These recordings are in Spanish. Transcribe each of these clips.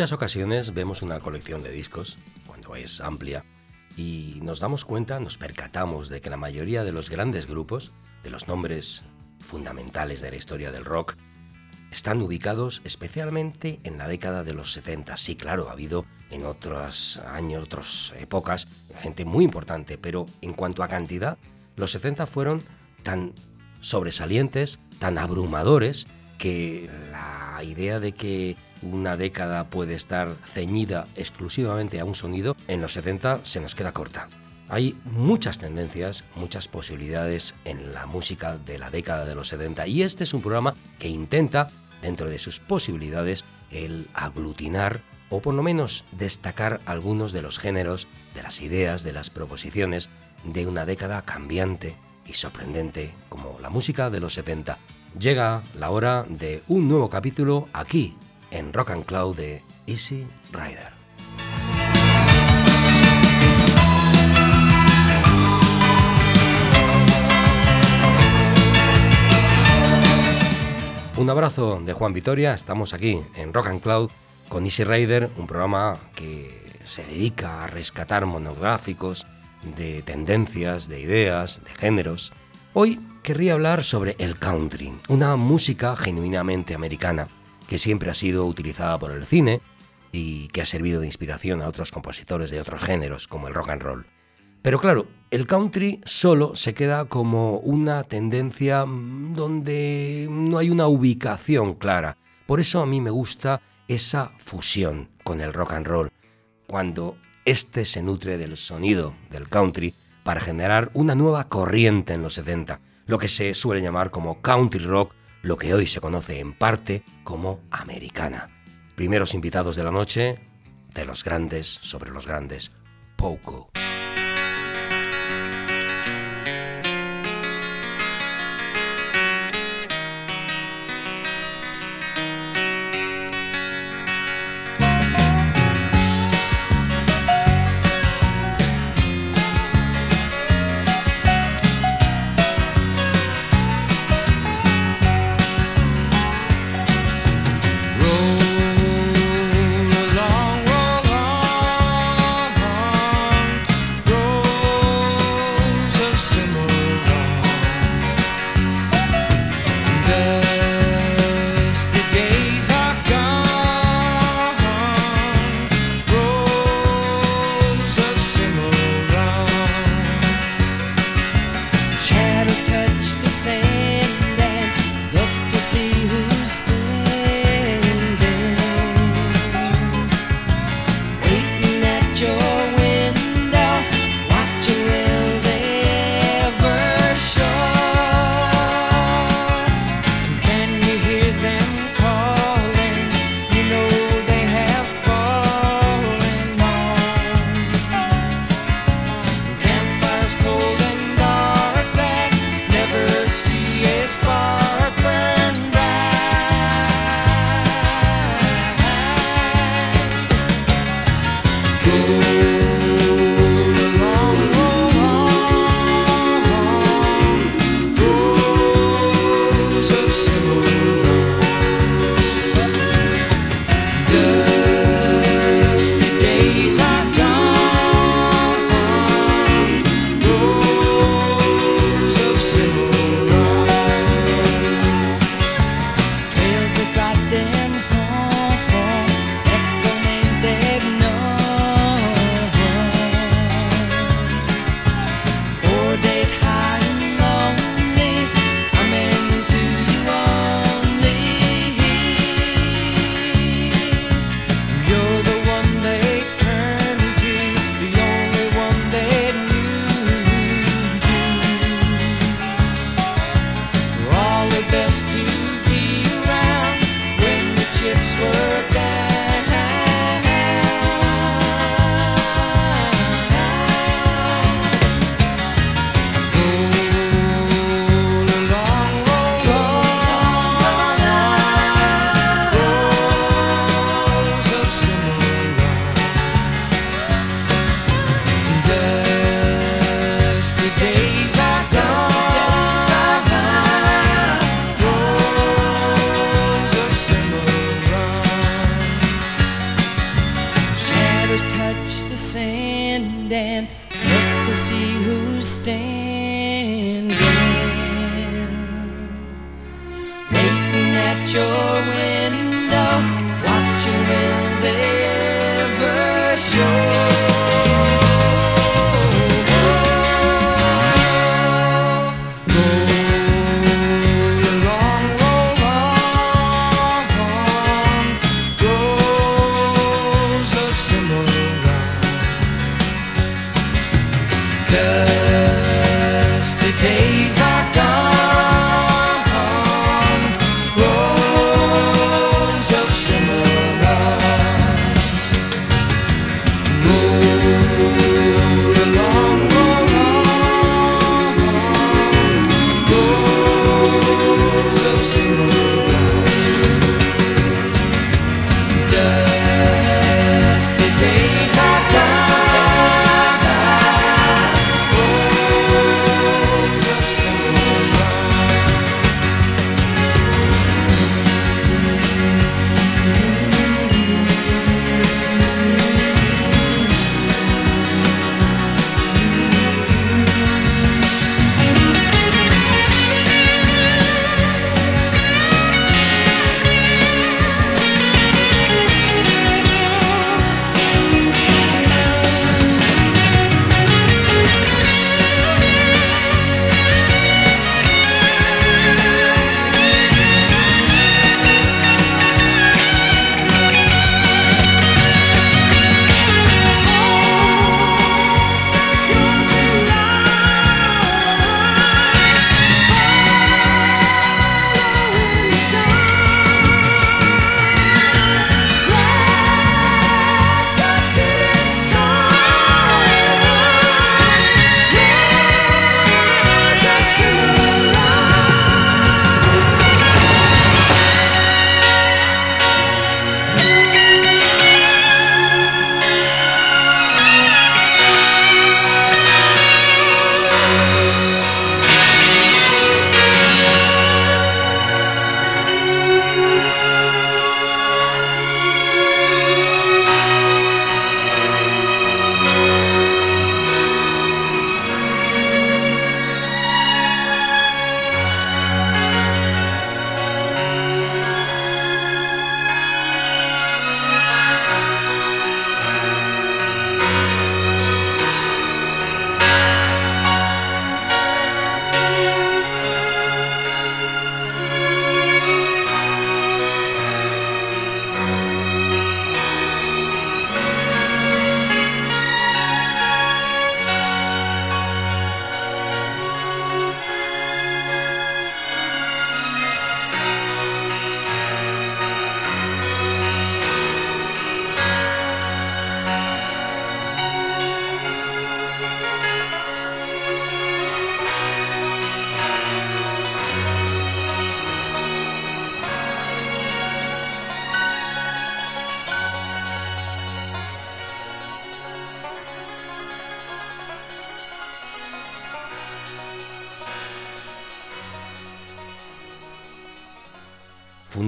Muchas ocasiones vemos una colección de discos, cuando es amplia, y nos damos cuenta, nos percatamos de que la mayoría de los grandes grupos, de los nombres fundamentales de la historia del rock, están ubicados especialmente en la década de los 70. Sí, claro, ha habido en otros años, otras épocas, gente muy importante, pero en cuanto a cantidad, los 70 fueron tan sobresalientes, tan abrumadores, que la idea de que una década puede estar ceñida exclusivamente a un sonido, en los 70 se nos queda corta. Hay muchas tendencias, muchas posibilidades en la música de la década de los 70 y este es un programa que intenta, dentro de sus posibilidades, el aglutinar o por lo menos destacar algunos de los géneros, de las ideas, de las proposiciones de una década cambiante y sorprendente como la música de los 70. Llega la hora de un nuevo capítulo aquí en Rock and Cloud de Easy Rider. Un abrazo de Juan Vitoria, estamos aquí en Rock and Cloud con Easy Rider, un programa que se dedica a rescatar monográficos de tendencias, de ideas, de géneros. Hoy querría hablar sobre el country, una música genuinamente americana que siempre ha sido utilizada por el cine y que ha servido de inspiración a otros compositores de otros géneros, como el rock and roll. Pero claro, el country solo se queda como una tendencia mm, donde no hay una ubicación clara. Por eso a mí me gusta esa fusión con el rock and roll, cuando este se nutre del sonido del country para generar una nueva corriente en los 70, lo que se suele llamar como country rock lo que hoy se conoce en parte como americana. Primeros invitados de la noche, de los grandes sobre los grandes, Poco.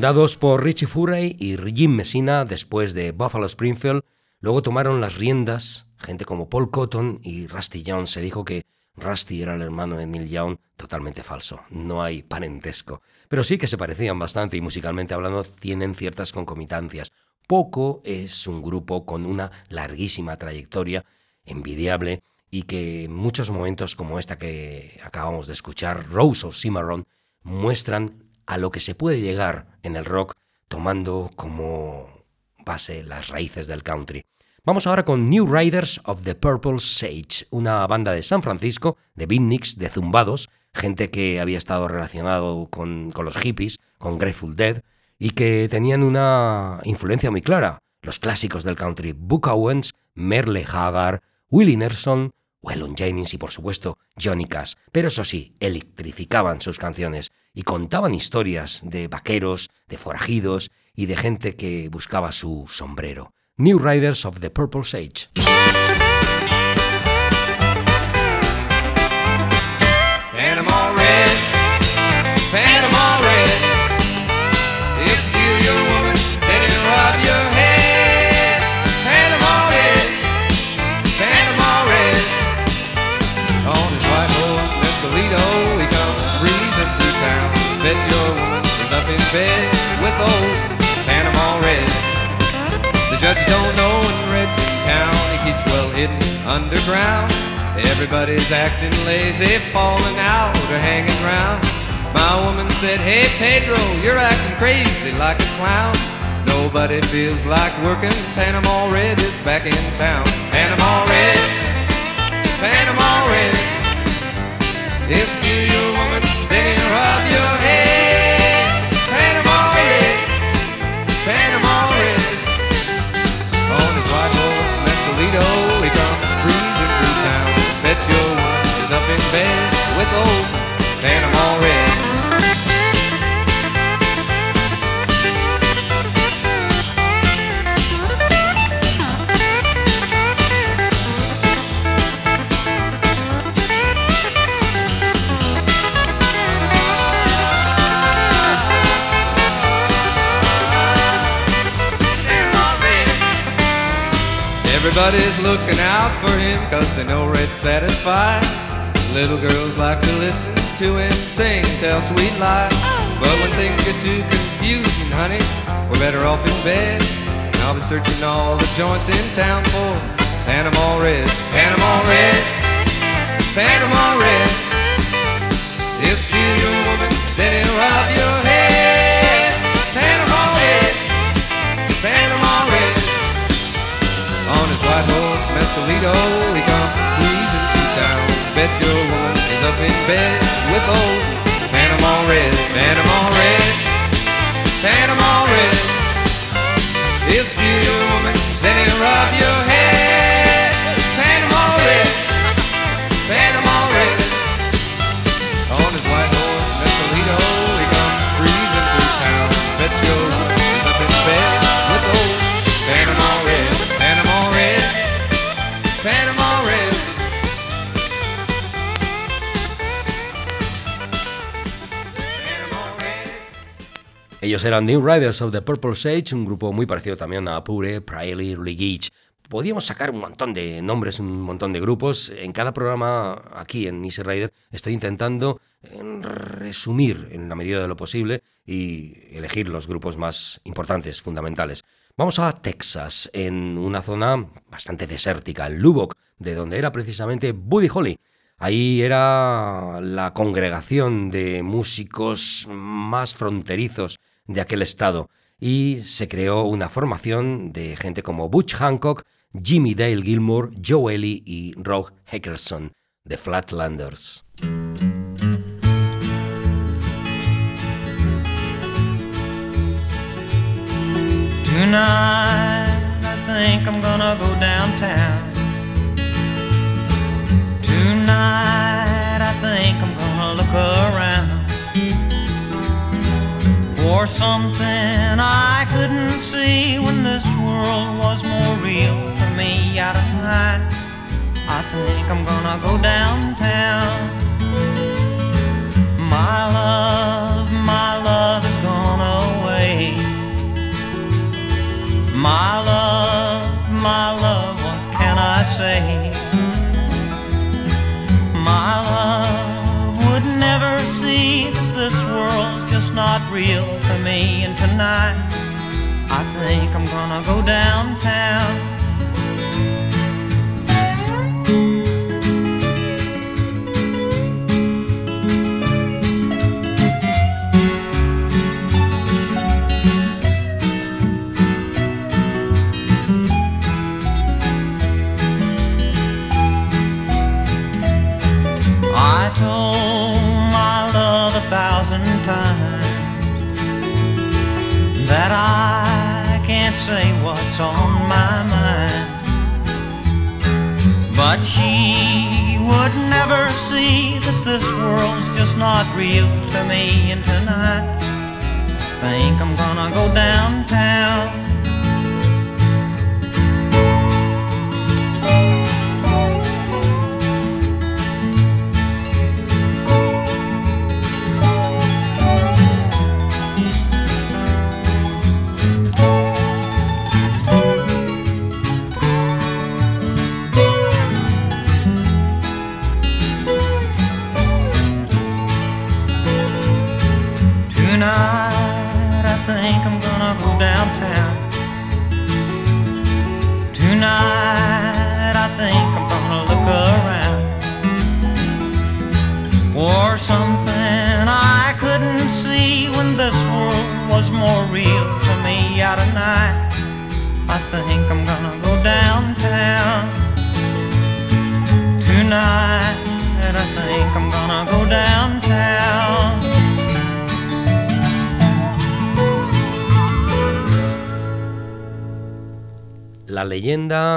Fundados por Richie Furey y Jim Messina después de Buffalo Springfield, luego tomaron las riendas gente como Paul Cotton y Rusty Young. Se dijo que Rusty era el hermano de Neil Young, totalmente falso, no hay parentesco. Pero sí que se parecían bastante y musicalmente hablando tienen ciertas concomitancias. Poco es un grupo con una larguísima trayectoria, envidiable, y que en muchos momentos como esta que acabamos de escuchar, Rose of Cimarron, muestran a lo que se puede llegar en el rock tomando como base las raíces del country. Vamos ahora con New Riders of the Purple Sage, una banda de San Francisco, de beatniks, de zumbados, gente que había estado relacionado con, con los hippies, con Grateful Dead, y que tenían una influencia muy clara. Los clásicos del country, Book Owens, Merle Haggard, Willie Nelson, Waylon Jennings y por supuesto Johnny Cash. Pero eso sí, electrificaban sus canciones y contaban historias de vaqueros, de forajidos y de gente que buscaba su sombrero. New Riders of the Purple Sage. Underground. Everybody's acting lazy, falling out or hanging round. My woman said, Hey Pedro, you're acting crazy like a clown. Nobody feels like working. Panama Red is back in town. Panama Red, Panama Red. To him sing, tell sweet lies. But when things get too confusing, honey, we're better off in bed. And I'll be searching all the joints in town for Panama Red, Panama Red, Panama Red. He'll steal your woman, then he'll rob your head. Panama Red, Panama Red. On his white horse, Mescalito, in bed with old Panama Red, Panama Red, Panama Red. Your woman, then he'll rob your head. Eran New Riders of the Purple Sage, un grupo muy parecido también a Pure, Priley, Regage. Podíamos sacar un montón de nombres, un montón de grupos. En cada programa aquí en Easy Rider estoy intentando eh, resumir en la medida de lo posible y elegir los grupos más importantes, fundamentales. Vamos a Texas, en una zona bastante desértica, en Lubbock, de donde era precisamente Buddy Holly. Ahí era la congregación de músicos más fronterizos de aquel estado y se creó una formación de gente como Butch Hancock, Jimmy Dale Gilmore, Joe Ellie y Rob Heckerson, The Flatlanders. Tonight. Tonight, for something I couldn't see when this world was more real for me out of mind. I think I'm gonna go downtown. My love, my love is gone away. My love, just not real for me. And tonight, I think I'm gonna go downtown. That I can't say what's on my mind. But she would never see that this world's just not real to me. And tonight, think I'm gonna go downtown.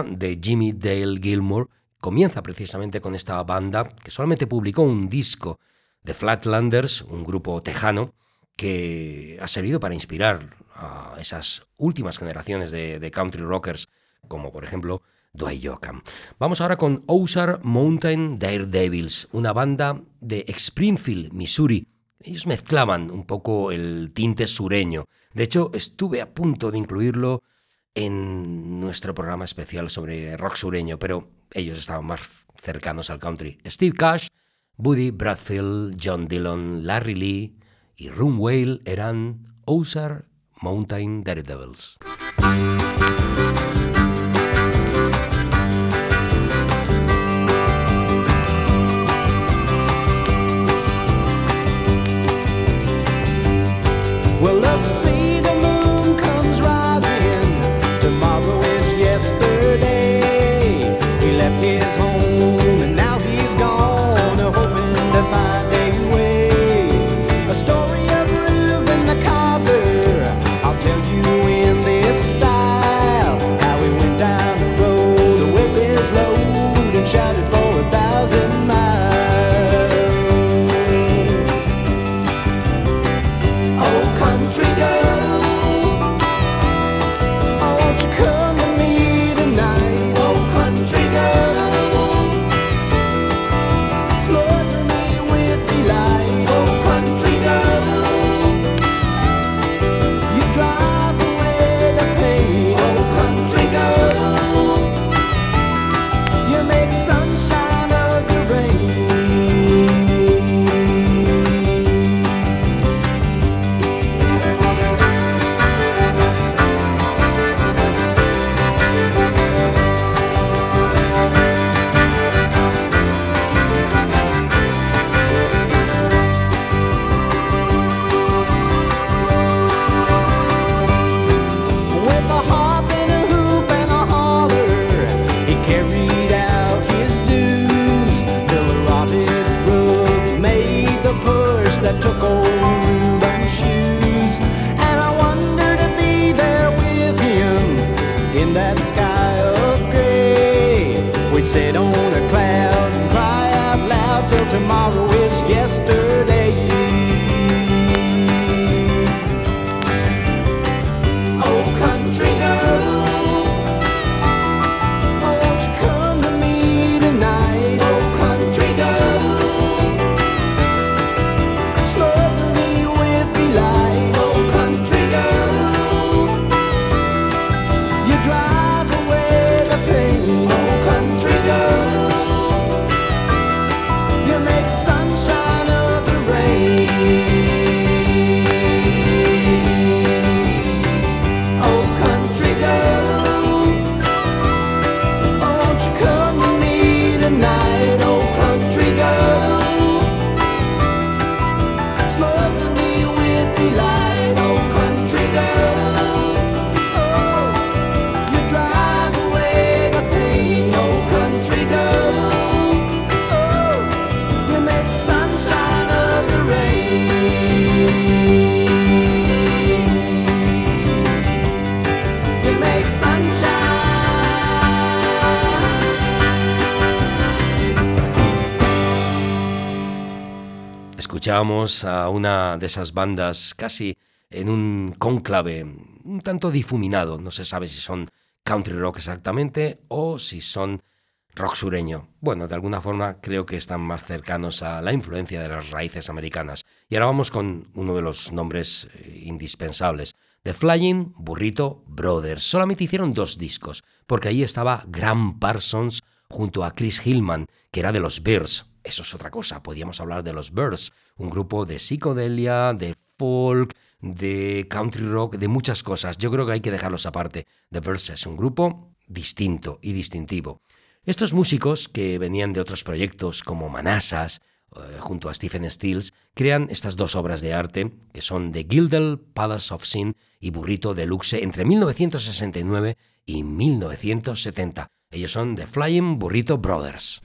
De Jimmy Dale Gilmore comienza precisamente con esta banda que solamente publicó un disco de Flatlanders, un grupo tejano que ha servido para inspirar a esas últimas generaciones de, country rockers, como por ejemplo Dwight Yoakam. Vamos ahora con Ozark Mountain Daredevils, una banda de Springfield, Missouri. Ellos mezclaban un poco el tinte sureño. De hecho, estuve a punto de incluirlo en nuestro programa especial sobre rock sureño, pero ellos estaban más cercanos al country. Steve Cash, Buddy Bradfield, John Dillon, Larry Lee y Rum Whale eran Ozark Mountain Daredevils. Well, look, see Slow. Escuchábamos a una de esas bandas casi en un cónclave un tanto difuminado. No se sabe si son country rock exactamente o si son rock sureño. Bueno, de alguna forma creo que están más cercanos a la influencia de las raíces americanas. Y ahora vamos con uno de los nombres eh, indispensables. The Flying Burrito Brothers. Solamente hicieron dos discos, porque ahí estaba Graham Parsons junto a Chris Hillman, que era de los Bears. Eso es otra cosa, podíamos hablar de los Birds, un grupo de psicodelia, de folk, de country rock, de muchas cosas. Yo creo que hay que dejarlos aparte. The es un grupo distinto y distintivo. Estos músicos, que venían de otros proyectos como Manassas, eh, junto a Stephen Stills, crean estas dos obras de arte, que son The Gilded Palace of Sin y Burrito Deluxe, entre 1969 y 1970. Ellos son The Flying Burrito Brothers.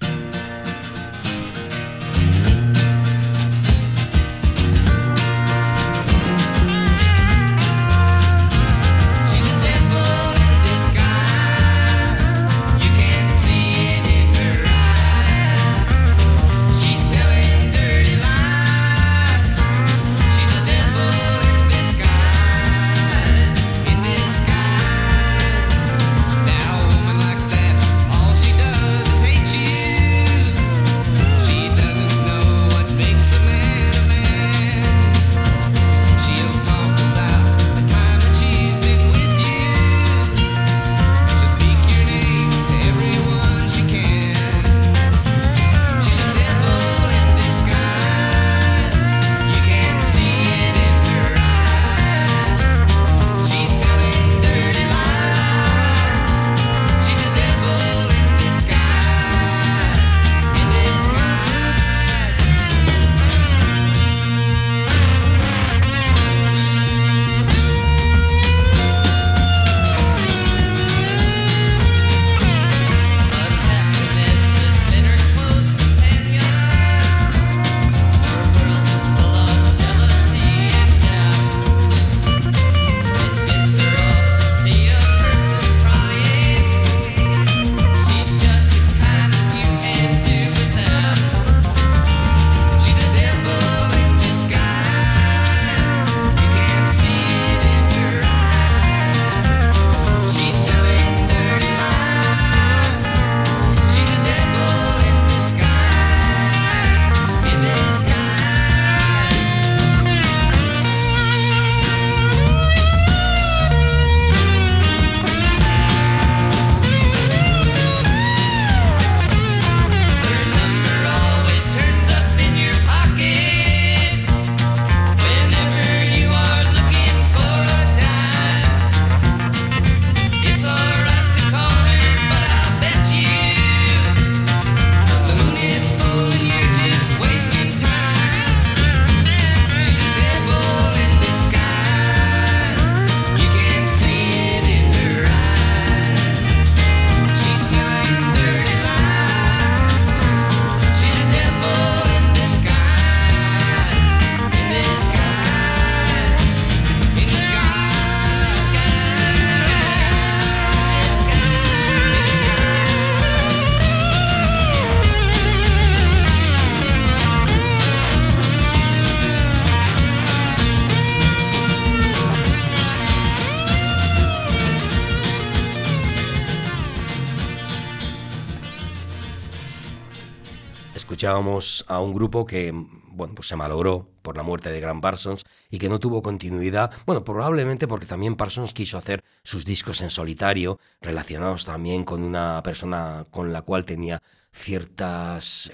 A un grupo que bueno, pues se malogró por la muerte de Graham Parsons y que no tuvo continuidad, bueno, probablemente porque también Parsons quiso hacer sus discos en solitario, relacionados también con una persona con la cual tenía ciertas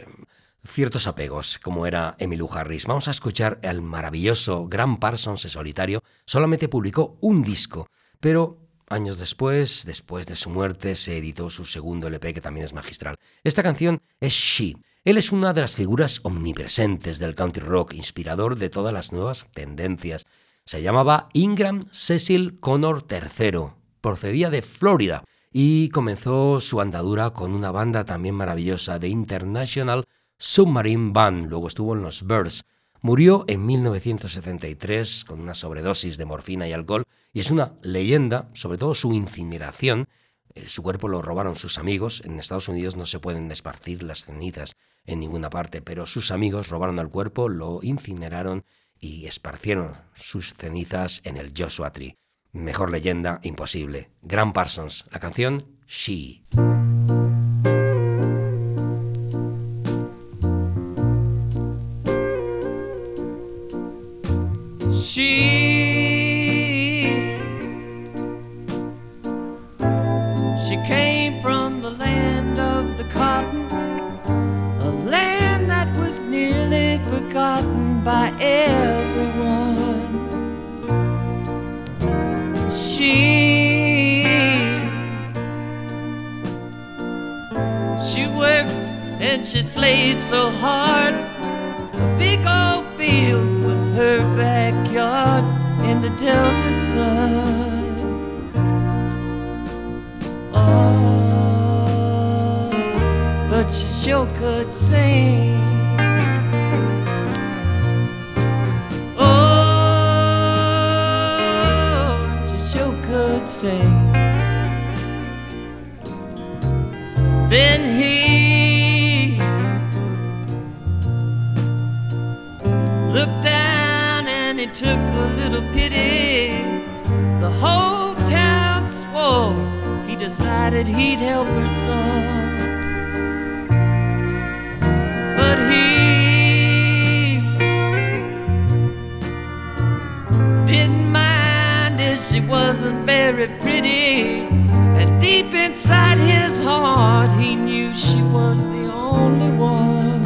ciertos apegos, como era Emmylou Harris. Vamos a escuchar el maravilloso Graham Parsons en solitario. Solamente publicó un disco, pero años después, después de su muerte, se editó su segundo LP, que también es magistral. Esta canción es She. Él es una de las figuras omnipresentes del country rock, inspirador de todas las nuevas tendencias. Se llamaba Ingram Cecil Connor III, procedía de Florida y comenzó su andadura con una banda también maravillosa de International Submarine Band, luego estuvo en los Birds. Murió en 1973 con una sobredosis de morfina y alcohol y es una leyenda, sobre todo su incineración. Eh, su cuerpo lo robaron sus amigos. En Estados Unidos no se pueden esparcir las cenizas en ninguna parte, pero sus amigos robaron el cuerpo, lo incineraron y esparcieron sus cenizas en el Joshua Tree. Mejor leyenda imposible. Grant Parsons, la canción She. She by everyone. She She worked and she slaved so hard. A big old field was her backyard in the Delta sun. Oh, but she sure could sing. Sing. Then he looked down and he took a little pity. The whole town swore he decided he'd help her some. Wasn't very pretty. And deep inside his heart, he knew she was the only one.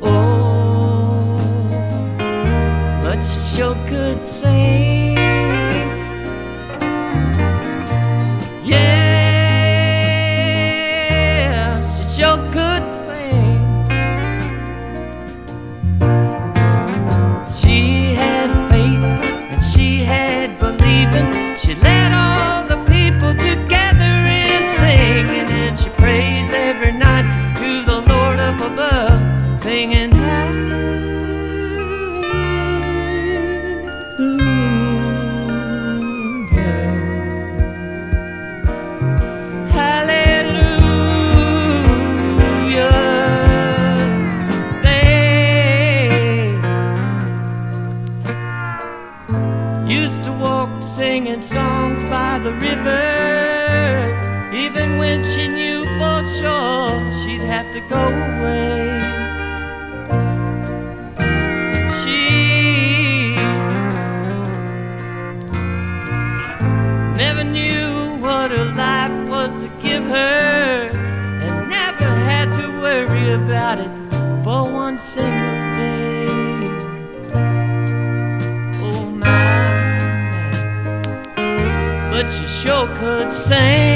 Oh, but she sure could sing. Singing. She sure could sing.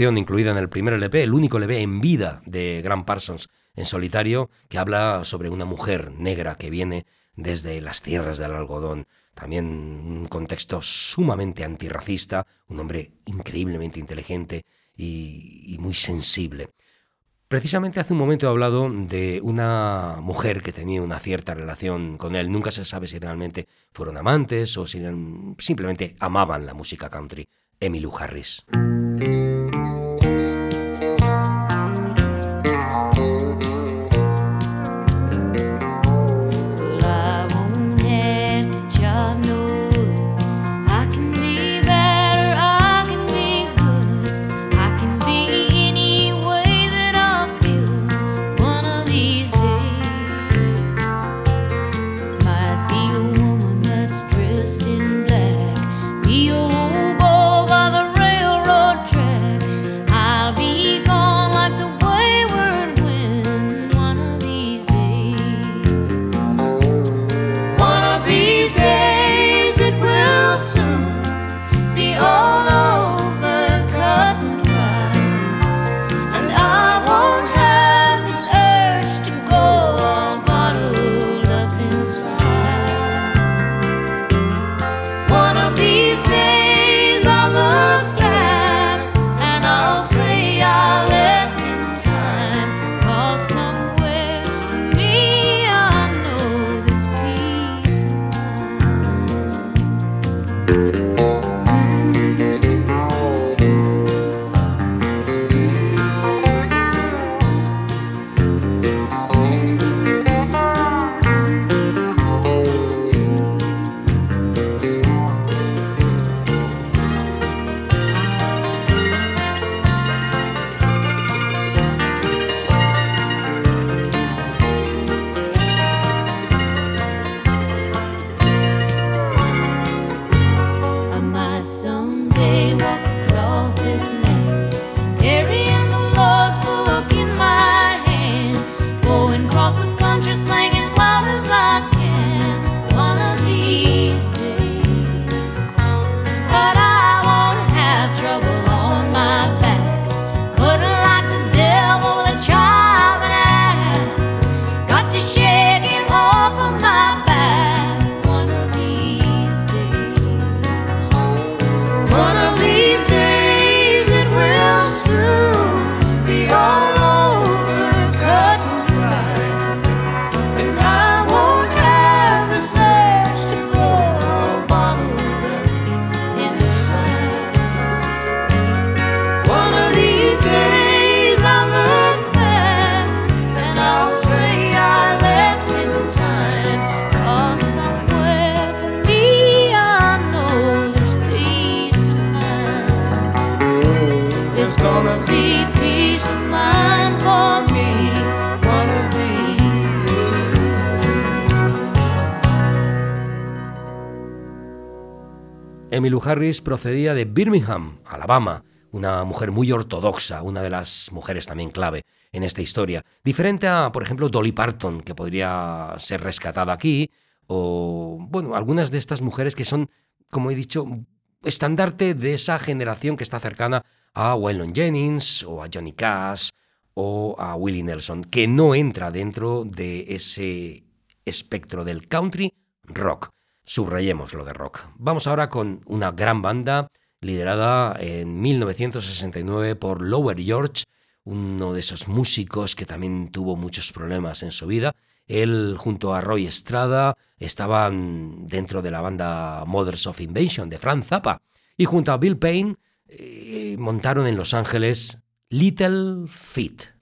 Incluida en el primer LP, el único LP en vida de Grant Parsons en solitario, que habla sobre una mujer negra que viene desde las tierras del algodón. También un contexto sumamente antirracista, un hombre increíblemente inteligente y, y muy sensible. Precisamente hace un momento he hablado de una mujer que tenía una cierta relación con él. Nunca se sabe si realmente fueron amantes o si simplemente amaban la música country. Emmylou Harris. Emmylou Harris procedía de Birmingham, Alabama, una mujer muy ortodoxa, una de las mujeres también clave en esta historia. Diferente a, por ejemplo, Dolly Parton, que podría ser rescatada aquí, o, bueno, algunas de estas mujeres que son, como he dicho, estandarte de esa generación que está cercana a Waylon Jennings, o a Johnny Cash, o a Willie Nelson, que no entra dentro de ese espectro del country rock. Subrayemos lo de rock. Vamos ahora con una gran banda liderada en 1969 por Lower George, uno de esos músicos que también tuvo muchos problemas en su vida. Él junto a Roy Estrada estaban dentro de la banda Mothers of Invention de Franz Zappa y junto a Bill Payne eh, montaron en Los Ángeles Little Feet.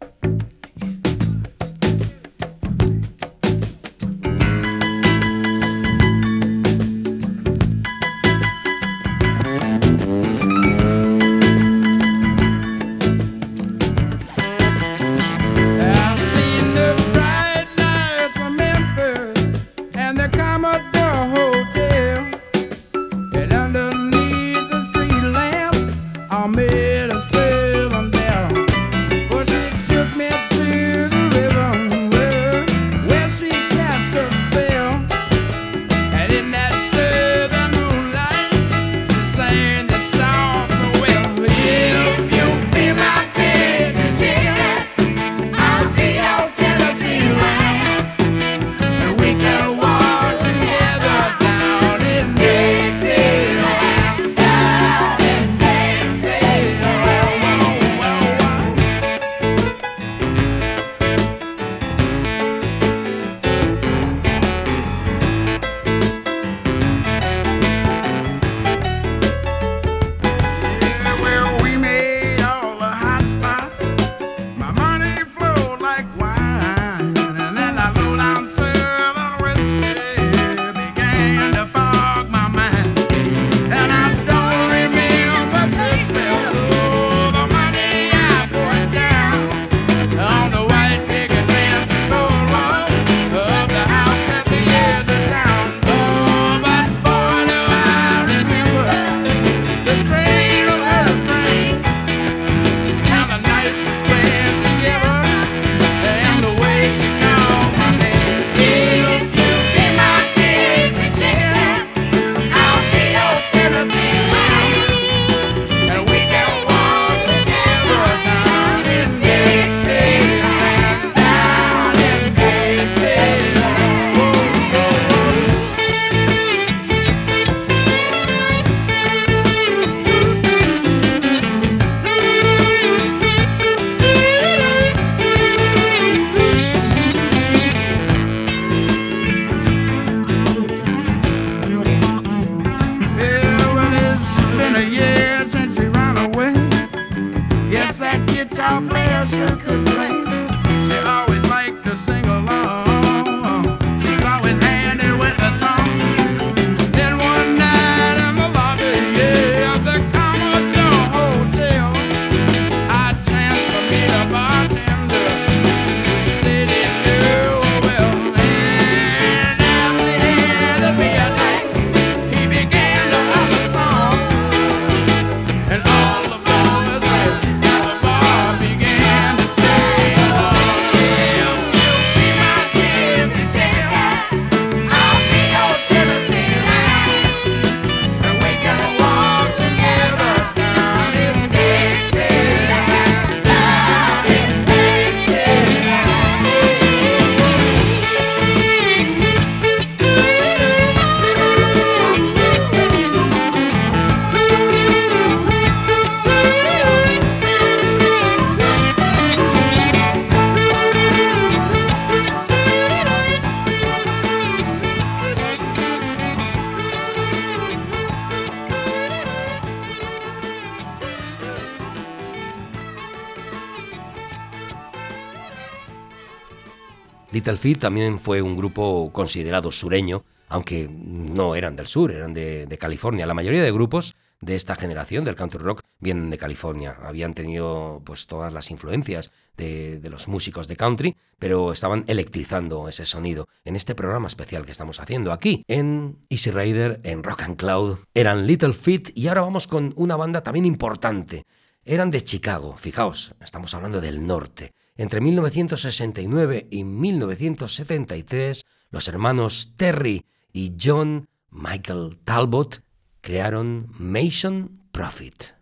Little Feat también fue un grupo considerado sureño, aunque no eran del sur, eran de, California. La mayoría de grupos de esta generación del country rock vienen de California. Habían tenido pues todas las influencias de, de, los músicos de country, pero estaban electrizando ese sonido en este programa especial que estamos haciendo aquí en Easy Rider, en Rock and Cloud. Eran Little Feat y ahora vamos con una banda también importante. Eran de Chicago, fijaos, estamos hablando del norte. Entre 1969 y 1973, los hermanos Terry y John Michael Talbot crearon Mason Profit.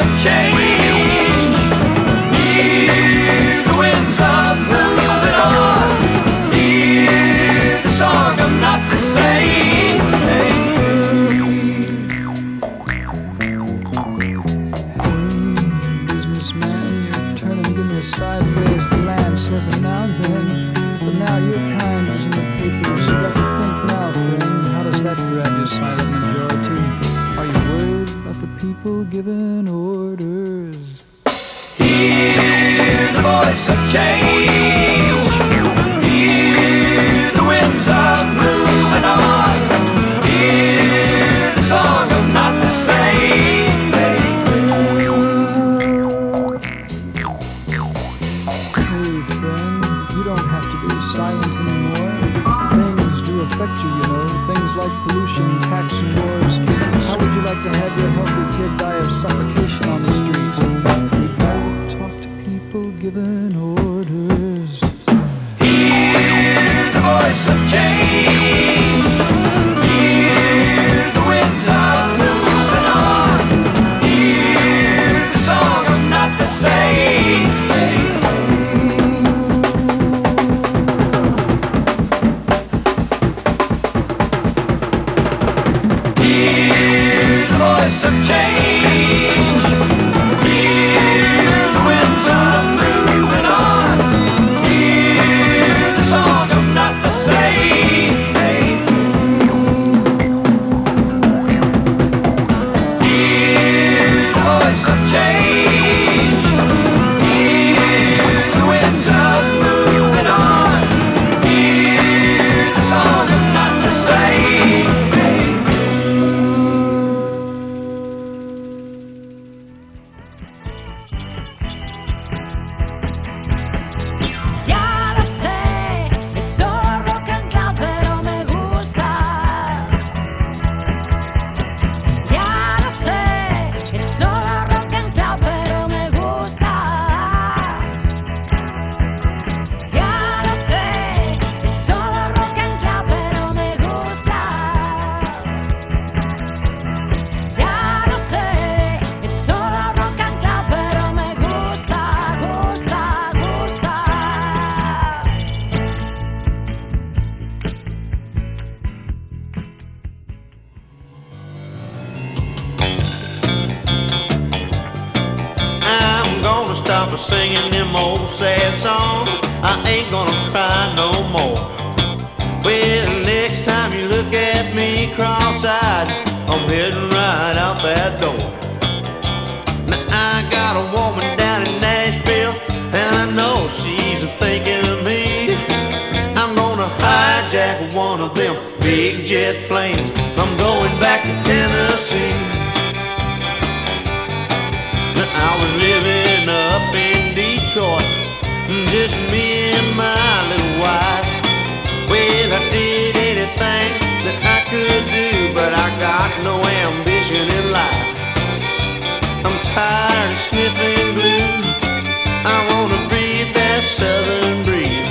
The change. The winds of moving on. The song of not the same. Businessman, you turn and give me a sideways glance every now and then. But now your kind is in the papers. Think now, friend. How does that grab your silent majority? People giving orders? Hear the voice of change. Stop singing them old sad songs. I ain't gonna cry no more. Well, next time you look at me cross-eyed, I'm heading right out that door. Now I got a woman down in Nashville, and I know she's thinking of me. I'm gonna hijack one of them big jet planes. I'm going back to Tennessee. Now I was living I wanna breathe that southern breeze.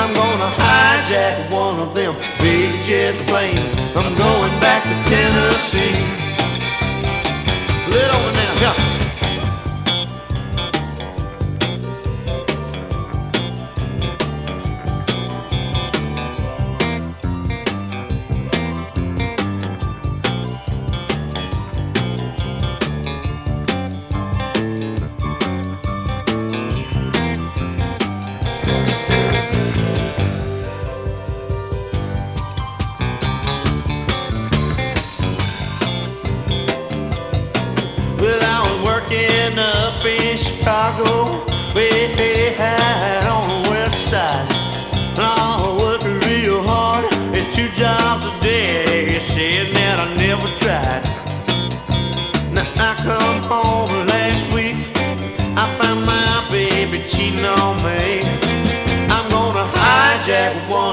I'm gonna hijack one of them big jet planes. I'm going back to Tennessee.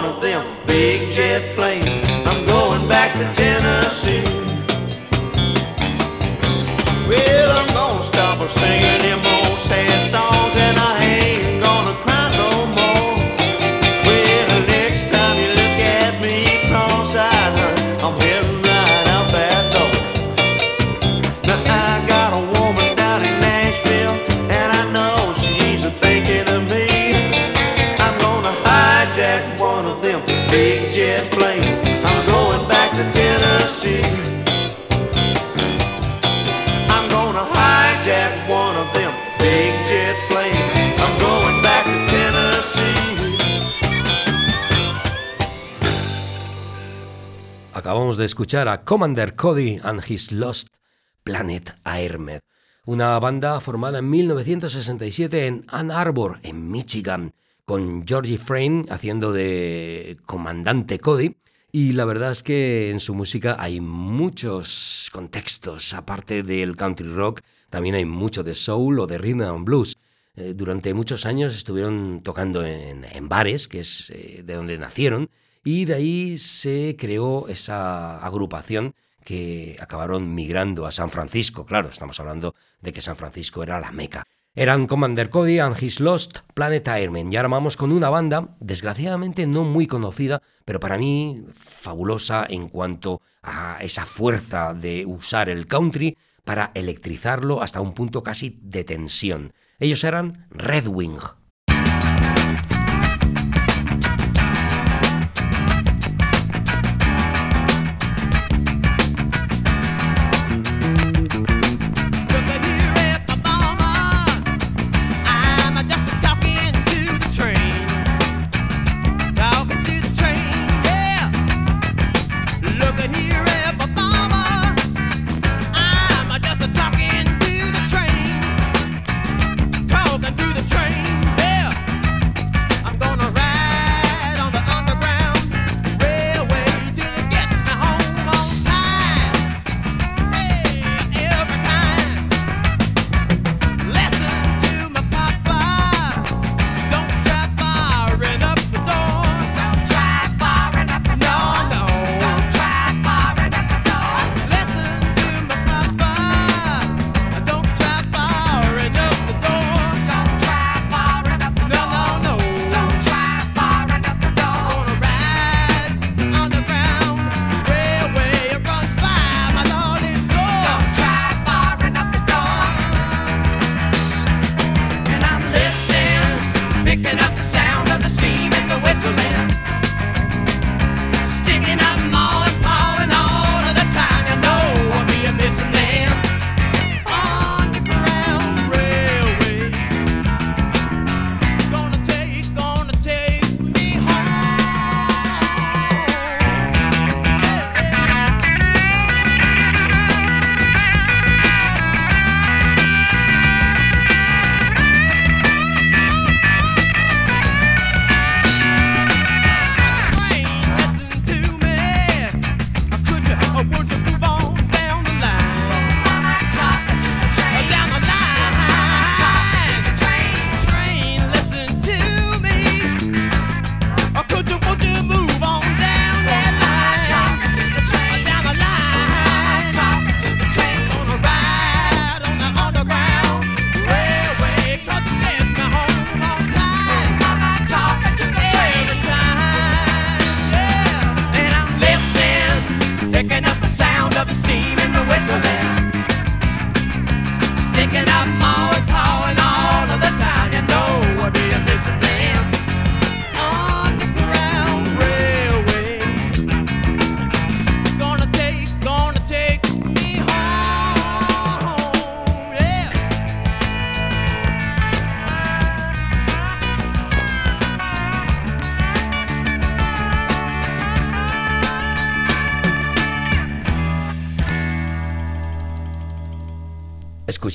não escuchar a Commander Cody and His Lost Planet Airmed, una banda formada en 1967 en Ann Arbor, en Michigan, con Georgie Frame haciendo de comandante Cody. Y la verdad es que en su música hay muchos contextos, aparte del country rock, también hay mucho de soul o de rhythm and blues. Eh, durante muchos años estuvieron tocando en, bares, que es eh, de donde nacieron, y de ahí se creó esa agrupación que acabaron migrando a San Francisco. Claro, estamos hablando de que San Francisco era la meca. Eran Commander Cody and His Lost Planet Airmen. Y ahora vamos con una banda, desgraciadamente no muy conocida, pero para mí fabulosa en cuanto a esa fuerza de usar el country para electrizarlo hasta un punto casi de tensión. Ellos eran Red Wing.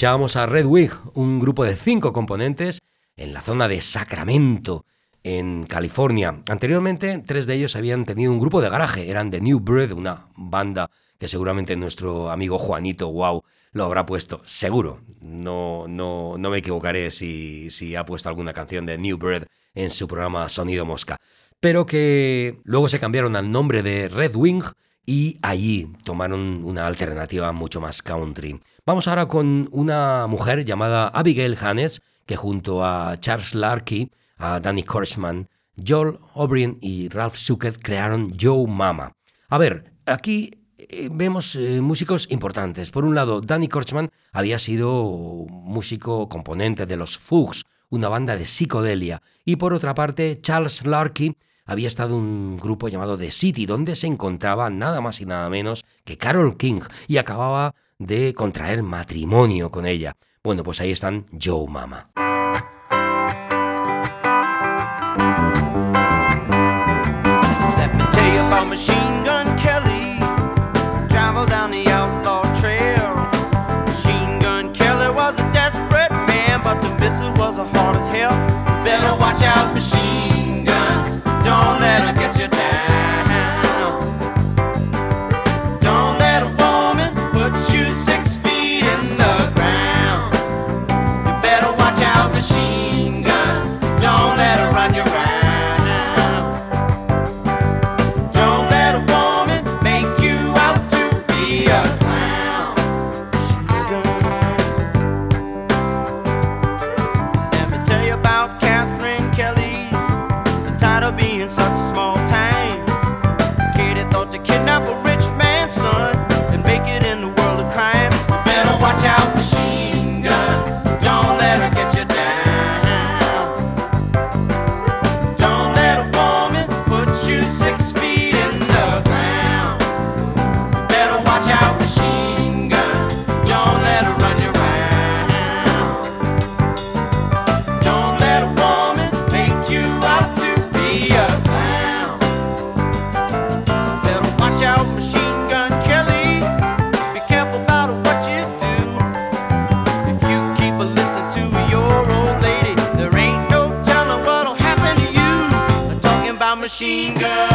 Escuchábamos a Red Wing, un grupo de cinco componentes en la zona de Sacramento, en California. Anteriormente, tres de ellos habían tenido un grupo de garaje, eran The New Breed, una banda que seguramente nuestro amigo Juanito Wow lo habrá puesto, seguro. No, no, no me equivocaré si, si ha puesto alguna canción de New Breed en su programa Sonido Mosca. Pero que luego se cambiaron al nombre de Red Wing y allí tomaron una alternativa mucho más country. Vamos ahora con una mujer llamada Abigail Hannes, que junto a Charles Larky, a Danny Korshman, Joel O'Brien y Ralph Zucker crearon Joe Mama. A ver, aquí eh, vemos eh, músicos importantes. Por un lado, Danny Korchman había sido músico componente de los Fugs, una banda de psicodelia. Y por otra parte, Charles Larky había estado un grupo llamado The City, donde se encontraba nada más y nada menos que Carol King y acababa de contraer matrimonio con ella. Bueno, pues ahí están Joe Mama. Better watch out, machine gun Kelly. Be careful about what you do. If you keep a listen to your old lady, there ain't no telling what'll happen to you. I'm talking about machine gun.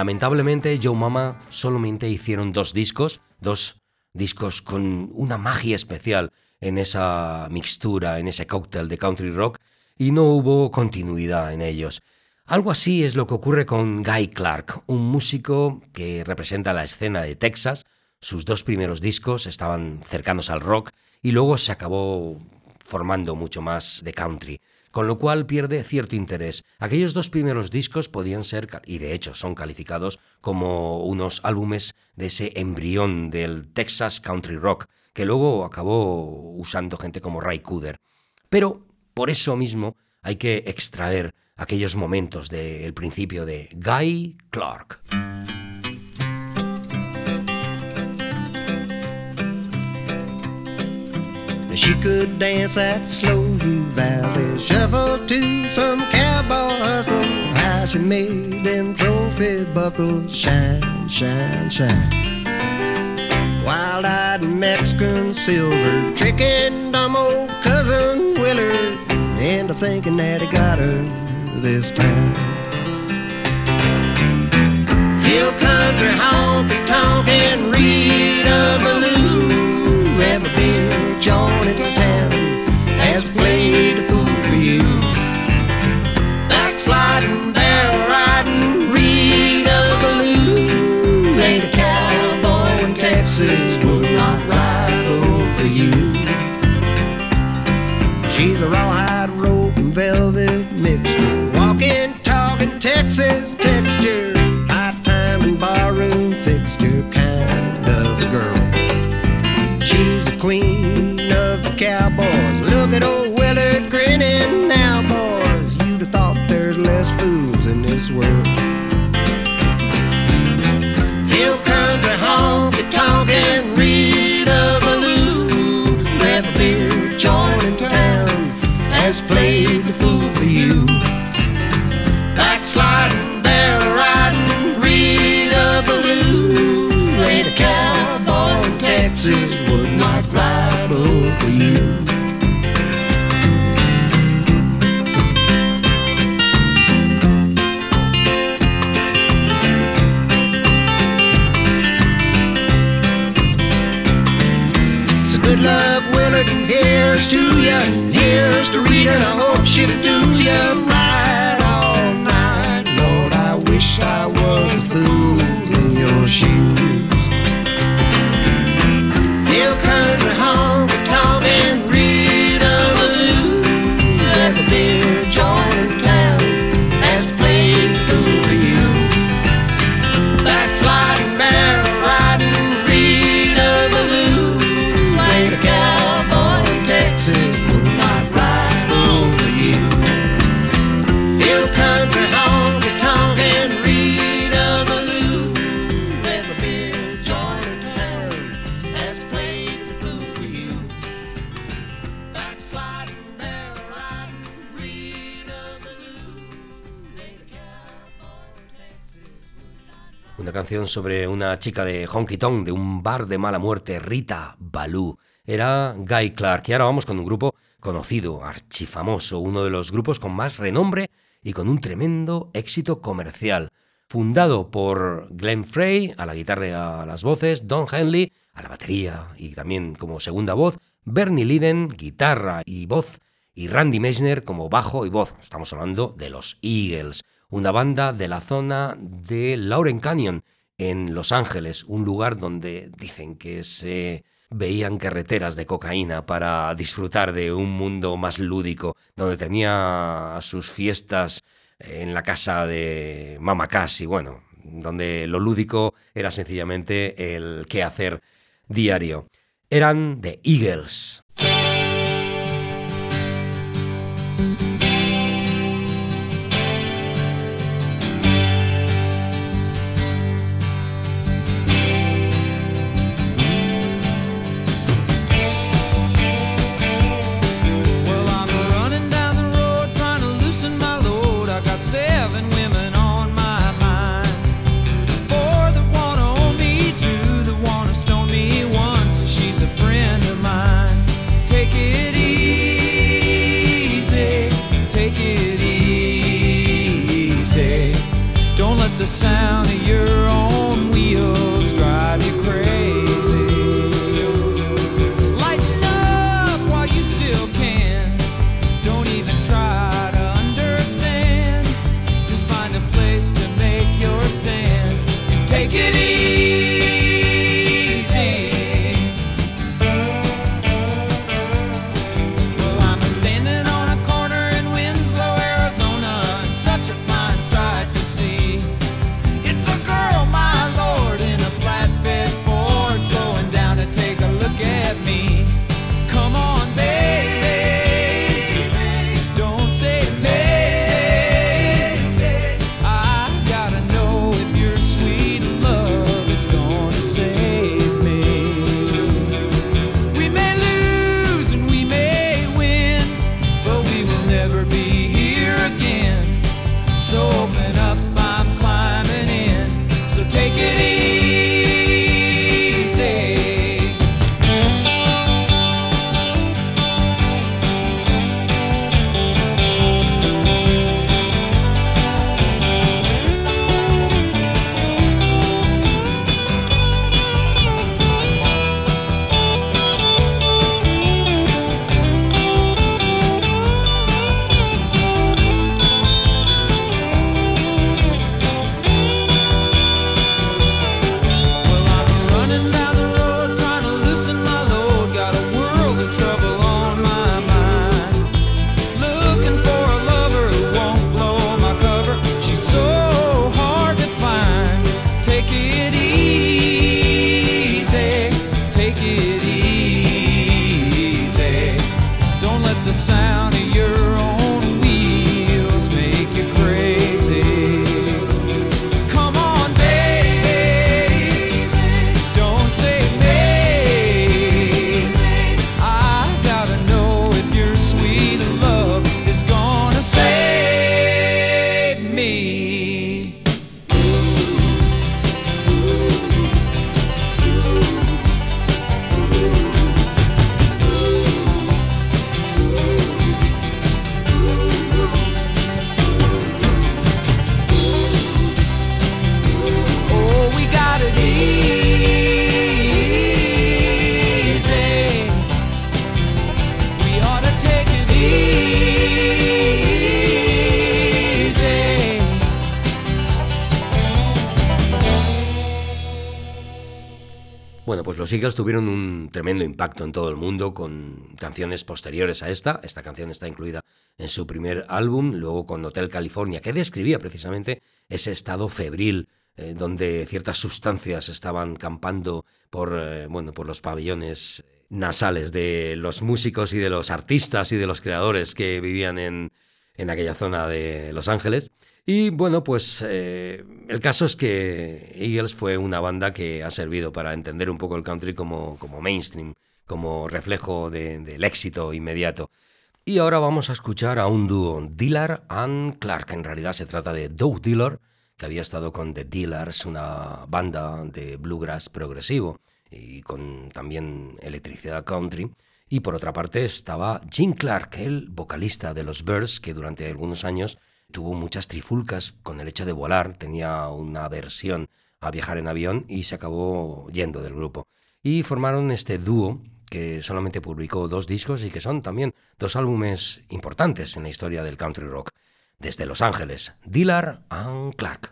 Lamentablemente, Joe Mama solamente hicieron dos discos, dos discos con una magia especial en esa mixtura, en ese cóctel de country rock, y no hubo continuidad en ellos. Algo así es lo que ocurre con Guy Clark, un músico que representa la escena de Texas. Sus dos primeros discos estaban cercanos al rock y luego se acabó formando mucho más de country, con lo cual pierde cierto interés. Aquellos dos primeros discos podían ser, y de hecho son calificados como unos álbumes de ese embrión del Texas Country Rock, que que luego acabó usando gente como Ray Cooder. Pero por eso mismo hay que extraer aquellos momentos del principio de Guy Clark. She could dance that slow valley shuffle to some cowboy hustle. How she made them trophy buckles shine, shine, shine. Wild-eyed Mexican silver tricking dumb old cousin Willard into thinking that he got her this time. Hill country honky tonk and Rita Backsliding, barrel riding, Rita Ballou ain't a cowboy in Texas would not ride over you. She's a rawhide rope and velvet mixture, walking, talking Texas texture, good luck, Willard, here's to ya, here's to Rita, I hope she'll do ya right all night. Lord, I wish I was a fool in your shoes. Sobre una chica de honky tonk, de un bar de mala muerte, Rita Balú. Era Guy Clark. Y ahora vamos con un grupo conocido, archifamoso, uno de los grupos con más renombre y con un tremendo éxito comercial. Fundado por Glenn Frey, a la guitarra y a las voces, Don Henley, a la batería y también como segunda voz, Bernie Liden, guitarra y voz, y Randy Meisner como bajo y voz. Estamos hablando de los Eagles, una banda de la zona de Lauren Canyon, en Los Ángeles, un lugar donde dicen que se veían carreteras de cocaína para disfrutar de un mundo más lúdico, donde tenía sus fiestas en la casa de Mama Cass y bueno, donde lo lúdico era sencillamente el qué hacer diario. Eran The Eagles. Sound of your los Eagles tuvieron un tremendo impacto en todo el mundo con canciones posteriores a esta. Esta canción está incluida en su primer álbum, luego con Hotel California, que describía precisamente ese estado febril eh, donde ciertas sustancias estaban campando por, eh, bueno, por los pabellones nasales de los músicos y de los artistas y de los creadores que vivían en, en aquella zona de Los Ángeles. Y bueno, pues eh, el caso es que Eagles fue una banda que ha servido para entender un poco el country como, como mainstream, como reflejo de- del éxito inmediato. Y ahora vamos a escuchar a un dúo, Dillard and Clark. En realidad se trata de Doug Dillard, que había estado con The Dillars, una banda de bluegrass progresivo y con también electricidad country. Y por otra parte estaba Jim Clark, el vocalista de los Birds, que durante algunos años tuvo muchas trifulcas con el hecho de volar, tenía una aversión a viajar en avión y se acabó yendo del grupo. Y formaron este dúo que solamente publicó dos discos y que son también dos álbumes importantes en la historia del country rock. Desde Los Ángeles, Dillard and Clark.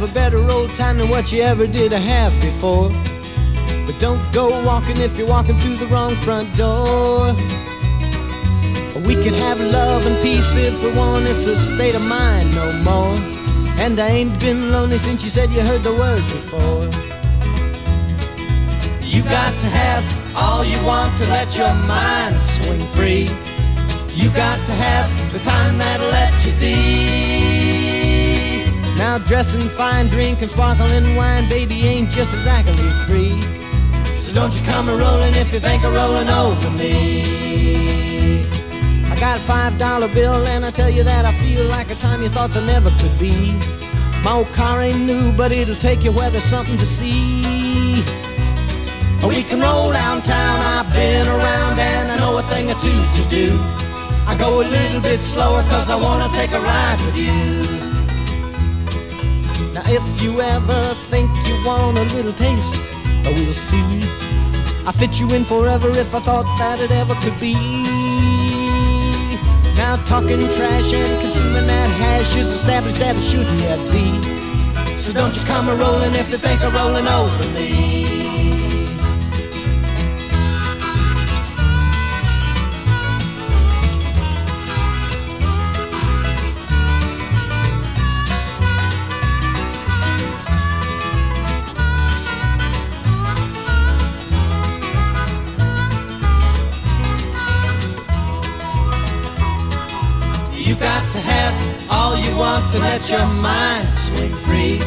Have a better old time than what you ever did have before. But don't go walking if you're walking through the wrong front door. We could have love and peace if we want, it's a state of mind no more. And I ain't been lonely since you said you heard the word before. You got to have all you want to let your mind swing free. You got to have the time that'll let you be. Now dressing fine, drinking sparkling wine, baby ain't just exactly free. So don't you come a rolling if you think of rolling over me. I got a five dollar bill and I tell you that I feel like a time you thought there never could be. My old car ain't new, but it'll take you where there's something to see. We can roll downtown, I've been around and I know a thing or two to do. I go a little bit slower cause I wanna take a ride with you. If you ever think you want a little taste, we'll see. I fit you in forever if I thought that it ever could be. Now talking trash and consuming that hash is established that it shouldn't yet be. So don't you come a rolling if you think of rolling over me. To let your mind swing free.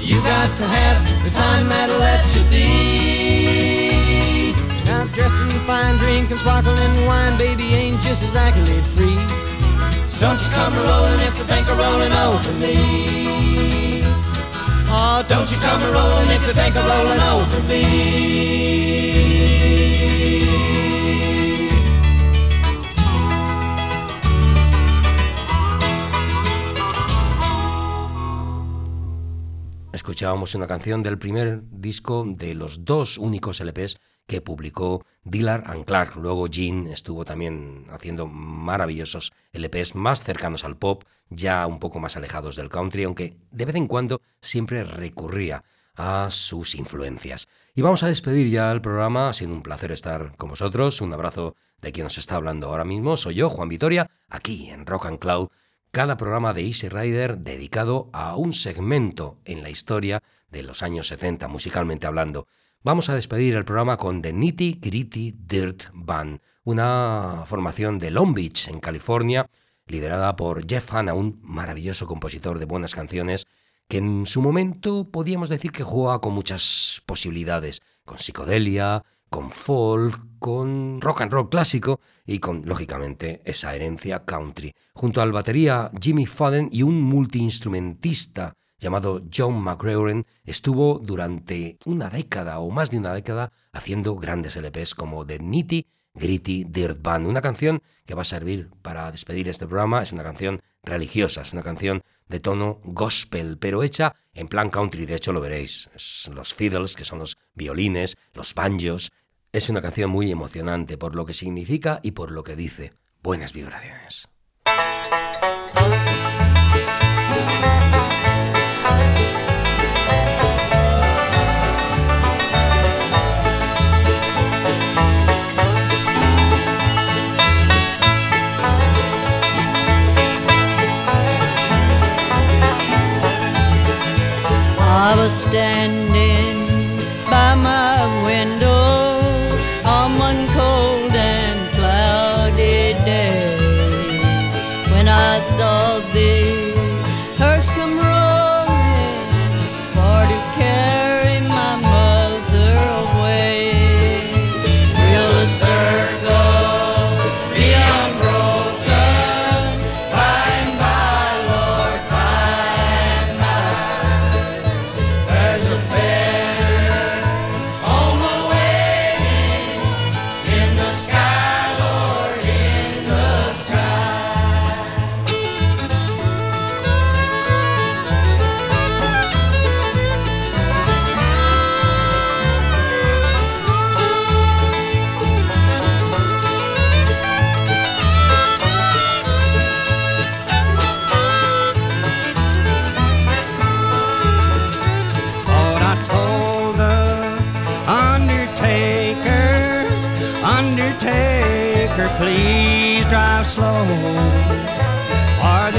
You got to have the time that'll let you be. Now dressing fine, drinking sparkling wine, baby ain't just exactly free. So don't you come rolling if you think of rolling over me. Oh, don't you come rolling if you think of rolling over me. Escuchábamos una canción del primer disco de los dos únicos LPs que publicó Dillard and Clark. Luego Gene estuvo también haciendo maravillosos LPs más cercanos al pop, ya un poco más alejados del country, aunque de vez en cuando siempre recurría a sus influencias. Y vamos a despedir ya el programa, ha sido un placer estar con vosotros. Un abrazo de quien nos está hablando ahora mismo. Soy yo, Juan Vitoria, aquí en Rock and Cloud, cada programa de Easy Rider dedicado a un segmento en la historia de los años 70, musicalmente hablando. Vamos a despedir el programa con The Nitty Gritty Dirt Band, una formación de Long Beach, en California, liderada por Jeff Hanna, un maravilloso compositor de buenas canciones que en su momento podíamos decir que jugaba con muchas posibilidades, con psicodelia, con folk, con rock and roll clásico y con, lógicamente, esa herencia country, junto al batería Jimmy Fadden y un multiinstrumentista llamado John McGregor, estuvo durante una década o más de una década haciendo grandes LPs como The Nitty Gritty Dirt Band, una canción que va a servir para despedir este programa, es una canción religiosa, es una canción de tono gospel, pero hecha en plan country, de hecho lo veréis, los fiddles, que son los violines, los banjos, es una canción muy emocionante por lo que significa y por lo que dice. Buenas vibraciones. I was standing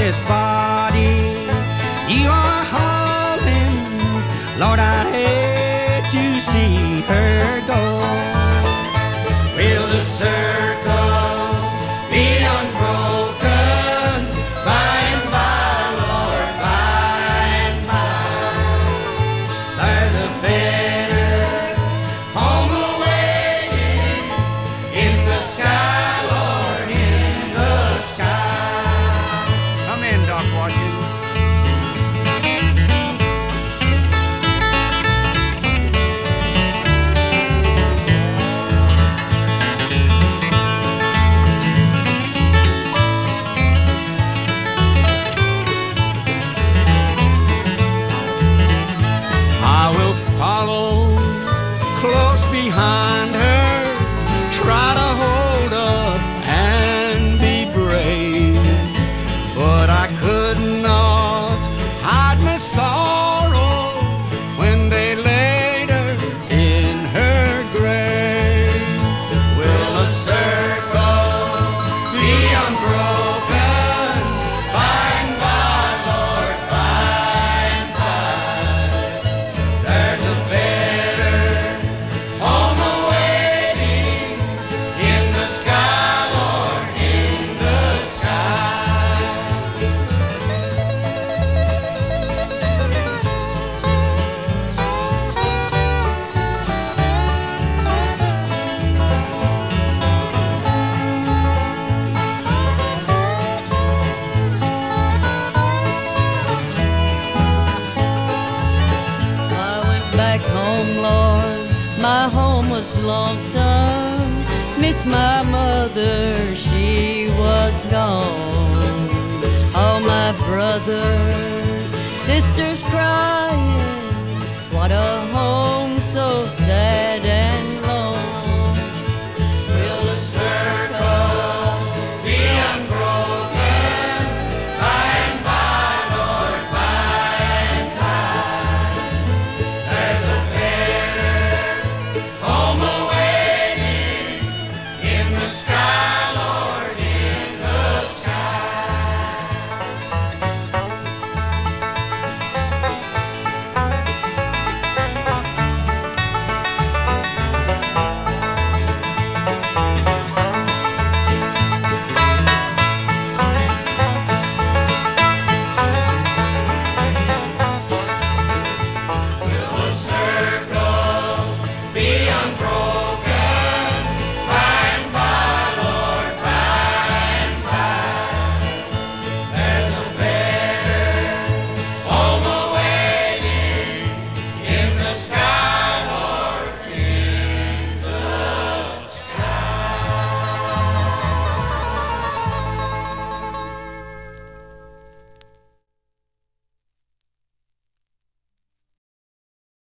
this body you are hauling, Lord, I hate to see her go.